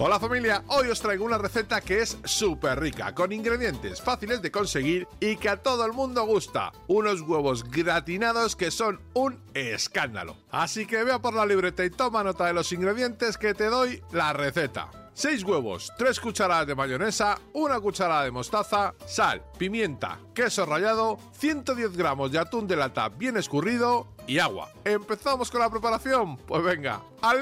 Hola familia, hoy os traigo una receta que es súper rica, con ingredientes fáciles de conseguir y que a todo el mundo gusta. Unos huevos gratinados que son un escándalo. Así que vea por la libreta y toma nota de los ingredientes que te doy la receta. 6 huevos, 3 cucharadas de mayonesa, 1 cucharada de mostaza, sal, pimienta, queso rallado, 110 gramos de atún de lata bien escurrido y agua. ¿Empezamos con la preparación? Pues venga, ¡al!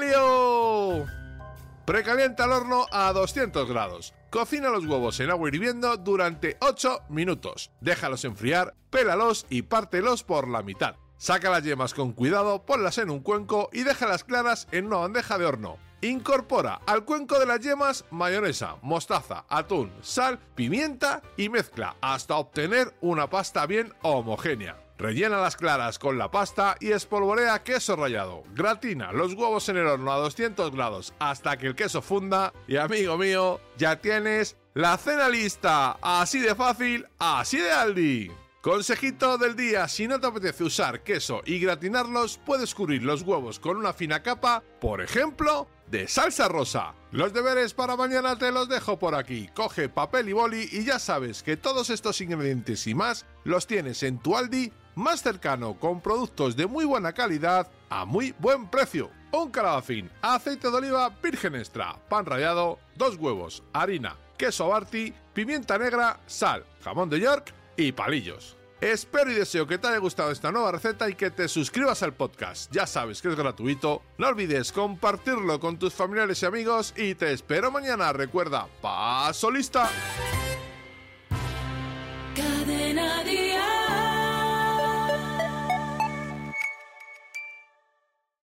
Precalienta el horno a 200 grados. Cocina los huevos en agua hirviendo durante 8 minutos. Déjalos enfriar, pélalos y pártelos por la mitad. Saca las yemas con cuidado, ponlas en un cuenco y déjalas claras en una bandeja de horno. Incorpora al cuenco de las yemas mayonesa, mostaza, atún, sal, pimienta y mezcla hasta obtener una pasta bien homogénea. Rellena las claras con la pasta y espolvorea queso rallado. Gratina los huevos en el horno a 200 grados hasta que el queso funda y amigo mío, ya tienes la cena lista. Así de fácil, así de Aldi. Consejito del día, si no te apetece usar queso y gratinarlos, puedes cubrir los huevos con una fina capa, por ejemplo, de salsa rosa. Los deberes para mañana te los dejo por aquí. Coge papel y boli y ya sabes que todos estos ingredientes y más los tienes en tu Aldi más cercano con productos de muy buena calidad a muy buen precio. Un calabacín, aceite de oliva virgen extra, pan rallado, dos huevos, harina, queso Barty, pimienta negra, sal, jamón de York y palillos. Espero y deseo que te haya gustado esta nueva receta y que te suscribas al podcast. Ya sabes que es gratuito. No olvides compartirlo con tus familiares y amigos y te espero mañana. Recuerda, paso lista.